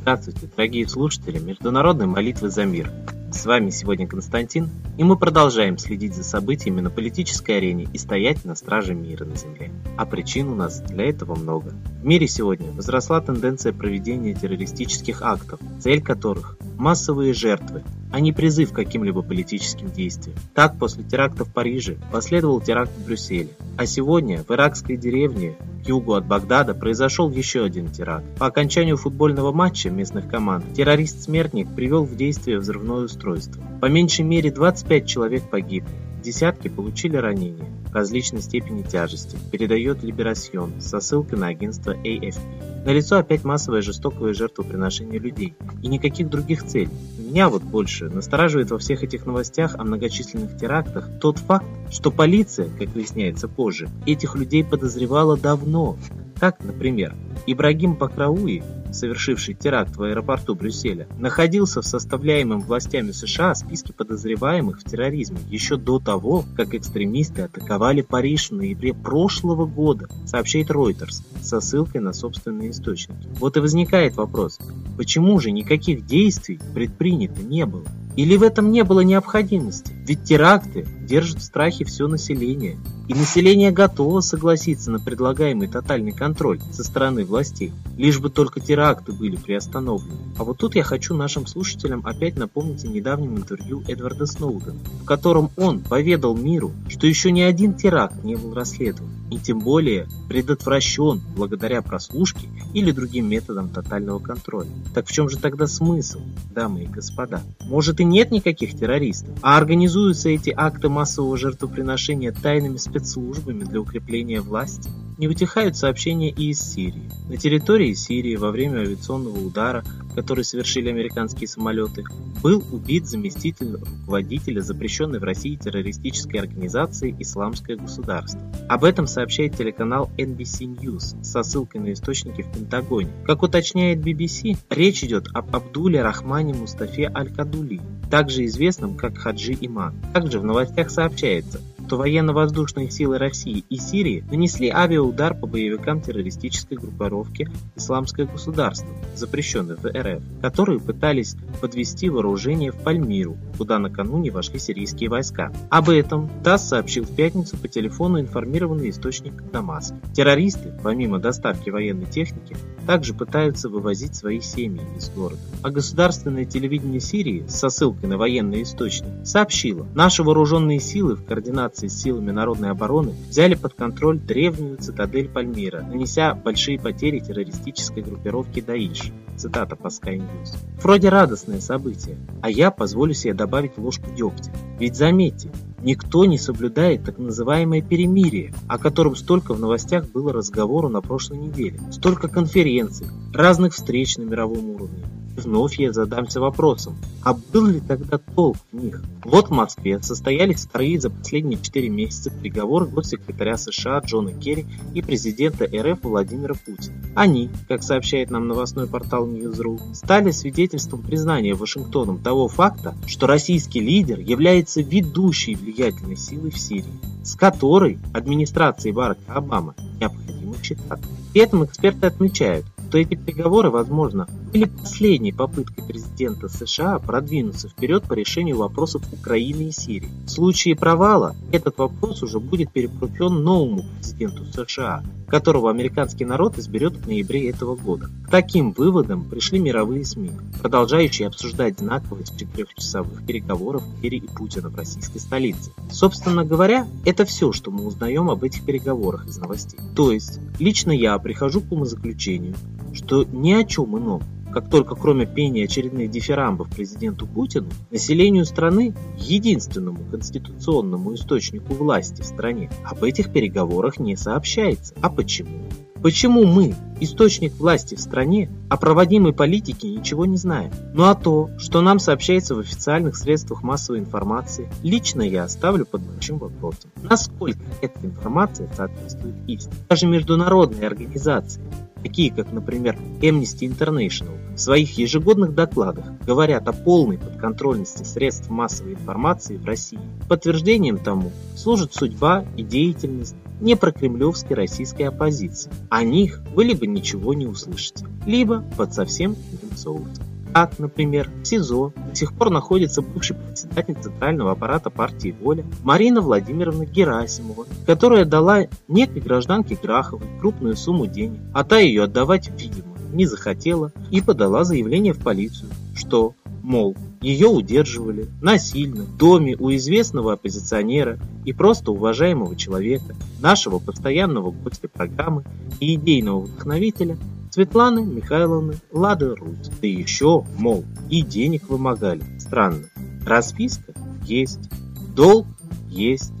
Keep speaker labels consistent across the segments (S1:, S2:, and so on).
S1: Здравствуйте, дорогие слушатели Международной молитвы за мир. С вами сегодня Константин, и мы продолжаем следить за событиями на политической арене и стоять на страже мира на Земле. А причин у нас для этого много. В мире сегодня возросла тенденция проведения террористических актов, цель которых – массовые жертвы, а не призыв к каким-либо политическим действиям. Так, после теракта в Париже последовал теракт в Брюсселе, а сегодня в иракской деревне к югу от Багдада произошел еще один теракт. По окончанию футбольного матча местных команд террорист-смертник привел в действие взрывное устройство. По меньшей мере 25 человек погибли, десятки получили ранения различной степени тяжести, передает Либерасьон со ссылкой на агентство AFP. Налицо опять массовое жестокое жертвоприношение людей и никаких других целей. Меня вот больше настораживает во всех этих новостях о многочисленных терактах тот факт, что полиция, как выясняется позже, этих людей подозревала давно. Так, например, Ибрагим Бакрауи, совершивший теракт в аэропорту Брюсселя, находился в составляемом властями США списке подозреваемых в терроризме еще до того, как экстремисты атаковали Париж в ноябре прошлого года, сообщает Reuters со ссылкой на собственные источники. Вот и возникает вопрос, почему же никаких действий предпринято не было? Или в этом не было необходимости? Ведь теракты держат в страхе все население. И население готово согласиться на предлагаемый тотальный контроль со стороны властей, лишь бы только теракты были приостановлены. А вот тут я хочу нашим слушателям опять напомнить о недавнем интервью Эдварда Сноудена, в котором он поведал миру, что еще ни один теракт не был расследован, и тем более предотвращен благодаря прослушке или другим методам тотального контроля. Так в чем же тогда смысл, дамы и господа? Может и нет никаких террористов, а организуются эти акты массового жертвоприношения тайными спецслужбами для укрепления власти? Не вытихают сообщения и из Сирии. На территории Сирии во время авиационного удара, который совершили американские самолеты, был убит заместитель руководителя запрещенной в России террористической организации «Исламское государство». Об этом сообщает телеканал NBC News со ссылкой на источники в Пентагоне. Как уточняет BBC, речь идет об Абдуле Рахмане Мустафе Аль-Кадули, также известном как Хаджи Иман. Также в новостях сообщается, что военно-воздушные силы России и Сирии нанесли авиаудар по боевикам террористической группировки «Исламское государство», запрещенной в РФ, которые пытались подвести вооружение в Пальмиру, куда накануне вошли сирийские войска. Об этом ТАСС сообщил в пятницу по телефону информированный источник Дамаск. Террористы, помимо доставки военной техники, также пытаются вывозить свои семьи из города. А государственное телевидение Сирии со ссылкой на военный источник сообщило, наши вооруженные силы в координации операции силами народной обороны взяли под контроль древнюю цитадель Пальмира, нанеся большие потери террористической группировке Даиш. Цитата по Sky News. Вроде радостное событие, а я позволю себе добавить ложку дегтя. Ведь заметьте, никто не соблюдает так называемое перемирие, о котором столько в новостях было разговору на прошлой неделе. Столько конференций, разных встреч на мировом уровне. Вновь я задамся вопросом, а был ли тогда толк в них? Вот в Москве состоялись вторые за последние 4 месяца переговоры госсекретаря США Джона Керри и президента РФ Владимира Путина. Они, как сообщает нам новостной портал News.ru, стали свидетельством признания Вашингтоном того факта, что российский лидер является ведущей влиятельной силой в Сирии, с которой администрации Барака Обамы необходимо считаться. При этом эксперты отмечают, что эти переговоры, возможно, были последней попыткой президента США продвинуться вперед по решению вопросов Украины и Сирии. В случае провала этот вопрос уже будет перепоручен новому президенту США, которого американский народ изберет в ноябре этого года. К таким выводам пришли мировые СМИ, продолжающие обсуждать знаковость четырехчасовых переговоров Керри и Путина в российской столице. Собственно говоря, это все, что мы узнаем об этих переговорах из новостей. То есть, лично я прихожу к умозаключению, что ни о чем ином как только кроме пения очередных дифирамбов президенту Путину, населению страны, единственному конституционному источнику власти в стране, об этих переговорах не сообщается. А почему? Почему мы, источник власти в стране, о проводимой политике ничего не знаем? Ну а то, что нам сообщается в официальных средствах массовой информации, лично я оставлю под большим вопросом. Насколько эта информация соответствует истине? Даже международные организации такие как, например, Amnesty International, в своих ежегодных докладах говорят о полной подконтрольности средств массовой информации в России. Подтверждением тому служит судьба и деятельность непрокремлевской российской оппозиции. О них вы либо ничего не услышите, либо под совсем иным соусом. Так, например, в СИЗО до сих пор находится бывший председатель Центрального аппарата партии «Воля» Марина Владимировна Герасимова, которая дала некой гражданке Граховой крупную сумму денег, а та ее отдавать, видимо, не захотела и подала заявление в полицию, что, мол, ее удерживали насильно в доме у известного оппозиционера и просто уважаемого человека, нашего постоянного гостя программы и идейного вдохновителя Светланы Михайловны Лада Русь. Да еще, мол, и денег вымогали. Странно. Расписка есть, долг есть.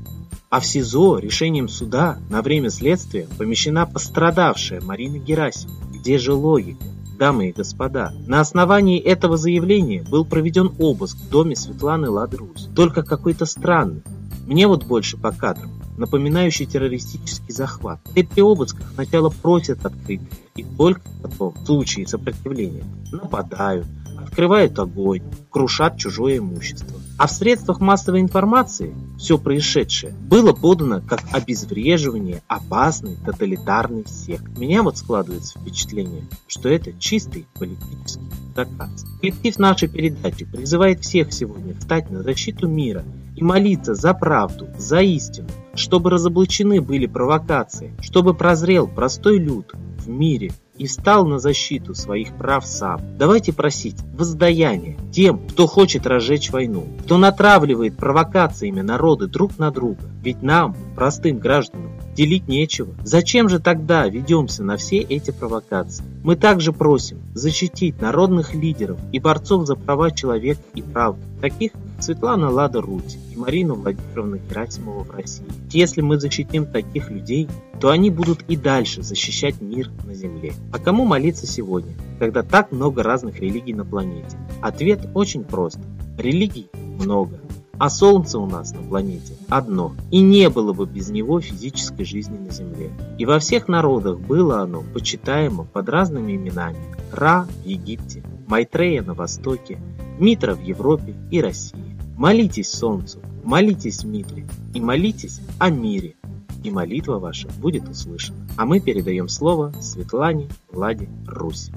S1: А в СИЗО решением суда на время следствия помещена пострадавшая Марина Герасимова. Где же логика? Дамы и господа, на основании этого заявления был проведен обыск в доме Светланы Ладрусь. Только какой-то странный. Мне вот больше по кадрам напоминающий террористический захват. И при обысках сначала просят открыть, и только потом, в случае сопротивления, нападают, открывают огонь, крушат чужое имущество. А в средствах массовой информации все происшедшее было подано как обезвреживание опасной тоталитарной секты. Меня вот складывается впечатление, что это чистый политический заказ. Коллектив нашей передачи призывает всех сегодня встать на защиту мира и молиться за правду, за истину, чтобы разоблачены были провокации, чтобы прозрел простой люд мире и встал на защиту своих прав сам. Давайте просить воздаяние тем, кто хочет разжечь войну, кто натравливает провокациями народы друг на друга. Ведь нам, простым гражданам, делить нечего. Зачем же тогда ведемся на все эти провокации? Мы также просим защитить народных лидеров и борцов за права человека и правду, таких Светлана Лада Руть и Марину Владимировну Герасимову в России. Если мы защитим таких людей, то они будут и дальше защищать мир на Земле. А кому молиться сегодня, когда так много разных религий на планете? Ответ очень прост. Религий много, а Солнце у нас на планете одно, и не было бы без него физической жизни на Земле. И во всех народах было оно почитаемо под разными именами. Ра в Египте, Майтрея на Востоке, Митра в Европе и России. Молитесь Солнцу, молитесь Митре и молитесь о мире, и молитва ваша будет услышана. А мы передаем слово Светлане Владе Русь.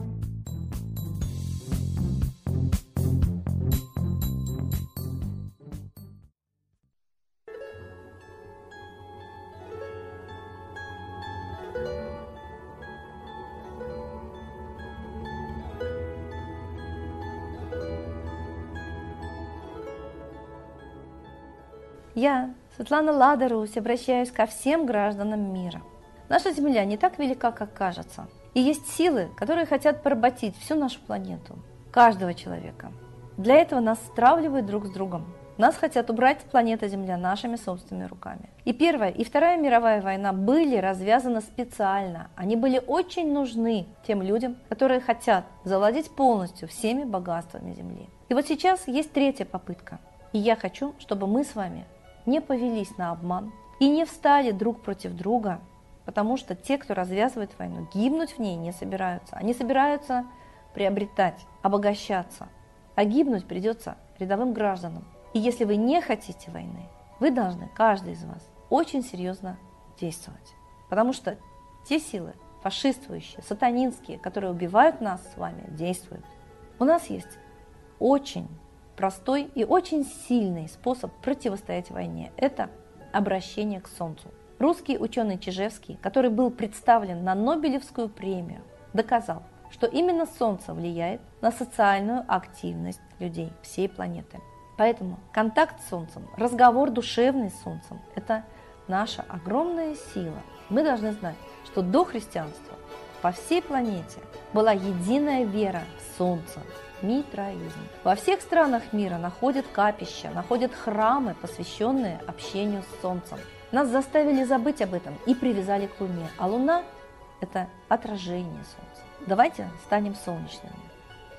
S2: Светлана Ладарусь, обращаюсь ко всем гражданам мира. Наша Земля не так велика, как кажется. И есть силы, которые хотят поработить всю нашу планету, каждого человека. Для этого нас стравливают друг с другом. Нас хотят убрать с планеты Земля нашими собственными руками. И Первая, и Вторая мировая война были развязаны специально. Они были очень нужны тем людям, которые хотят завладеть полностью всеми богатствами Земли. И вот сейчас есть третья попытка. И я хочу, чтобы мы с вами не повелись на обман и не встали друг против друга, потому что те, кто развязывает войну, гибнуть в ней не собираются. Они собираются приобретать, обогащаться, а гибнуть придется рядовым гражданам. И если вы не хотите войны, вы должны, каждый из вас, очень серьезно действовать. Потому что те силы, фашистующие, сатанинские, которые убивают нас с вами, действуют. У нас есть очень простой и очень сильный способ противостоять войне – это обращение к Солнцу. Русский ученый Чижевский, который был представлен на Нобелевскую премию, доказал, что именно Солнце влияет на социальную активность людей всей планеты. Поэтому контакт с Солнцем, разговор душевный с Солнцем – это наша огромная сила. Мы должны знать, что до христианства по всей планете была единая вера в Солнце, митраизм. Во всех странах мира находят капища, находят храмы, посвященные общению с Солнцем. Нас заставили забыть об этом и привязали к Луне, а Луна – это отражение Солнца. Давайте станем солнечными.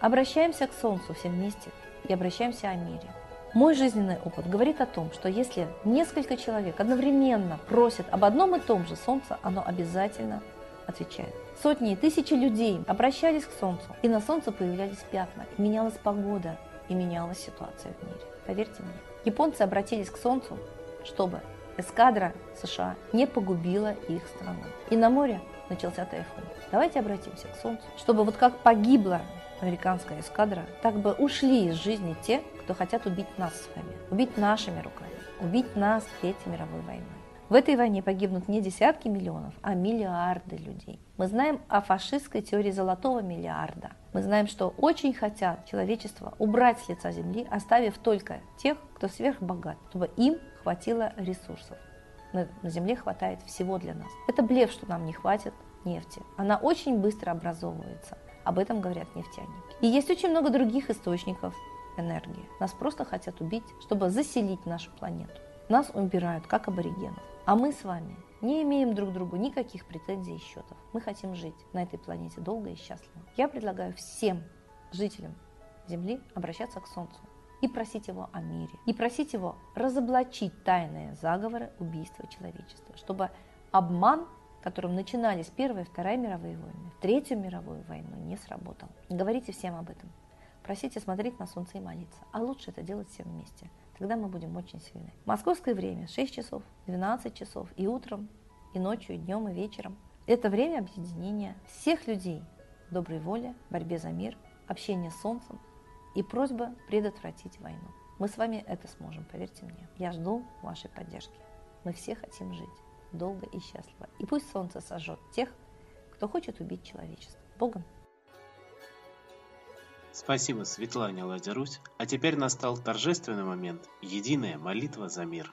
S2: Обращаемся к Солнцу все вместе и обращаемся о мире. Мой жизненный опыт говорит о том, что если несколько человек одновременно просят об одном и том же Солнце, оно обязательно отвечает. Сотни и тысячи людей обращались к Солнцу, и на Солнце появлялись пятна, и менялась погода, и менялась ситуация в мире. Поверьте мне. Японцы обратились к Солнцу, чтобы эскадра США не погубила их страну. И на море начался тайфун. Давайте обратимся к Солнцу, чтобы вот как погибла американская эскадра, так бы ушли из жизни те, кто хотят убить нас с вами, убить нашими руками, убить нас Третьей мировой войной. В этой войне погибнут не десятки миллионов, а миллиарды людей. Мы знаем о фашистской теории золотого миллиарда. Мы знаем, что очень хотят человечество убрать с лица земли, оставив только тех, кто сверхбогат, чтобы им хватило ресурсов. На, земле хватает всего для нас. Это блеф, что нам не хватит нефти. Она очень быстро образовывается. Об этом говорят нефтяники. И есть очень много других источников энергии. Нас просто хотят убить, чтобы заселить нашу планету. Нас убирают, как аборигенов. А мы с вами не имеем друг к другу никаких претензий и счетов. Мы хотим жить на этой планете долго и счастливо. Я предлагаю всем жителям Земли обращаться к Солнцу и просить его о мире, и просить его разоблачить тайные заговоры убийства человечества, чтобы обман, которым начинались Первая и Вторая мировые войны, Третью мировую войну, не сработал. Говорите всем об этом. Просите смотреть на солнце и молиться. А лучше это делать всем вместе. Тогда мы будем очень сильны. Московское время 6 часов, 12 часов и утром, и ночью, и днем, и вечером. Это время объединения всех людей доброй воли, борьбе за мир, общения с солнцем и просьба предотвратить войну. Мы с вами это сможем, поверьте мне. Я жду вашей поддержки. Мы все хотим жить долго и счастливо. И пусть солнце сожжет тех, кто хочет убить человечество. Богом!
S1: Спасибо Светлане Ладя-Русь. А теперь настал торжественный момент – единая молитва за мир.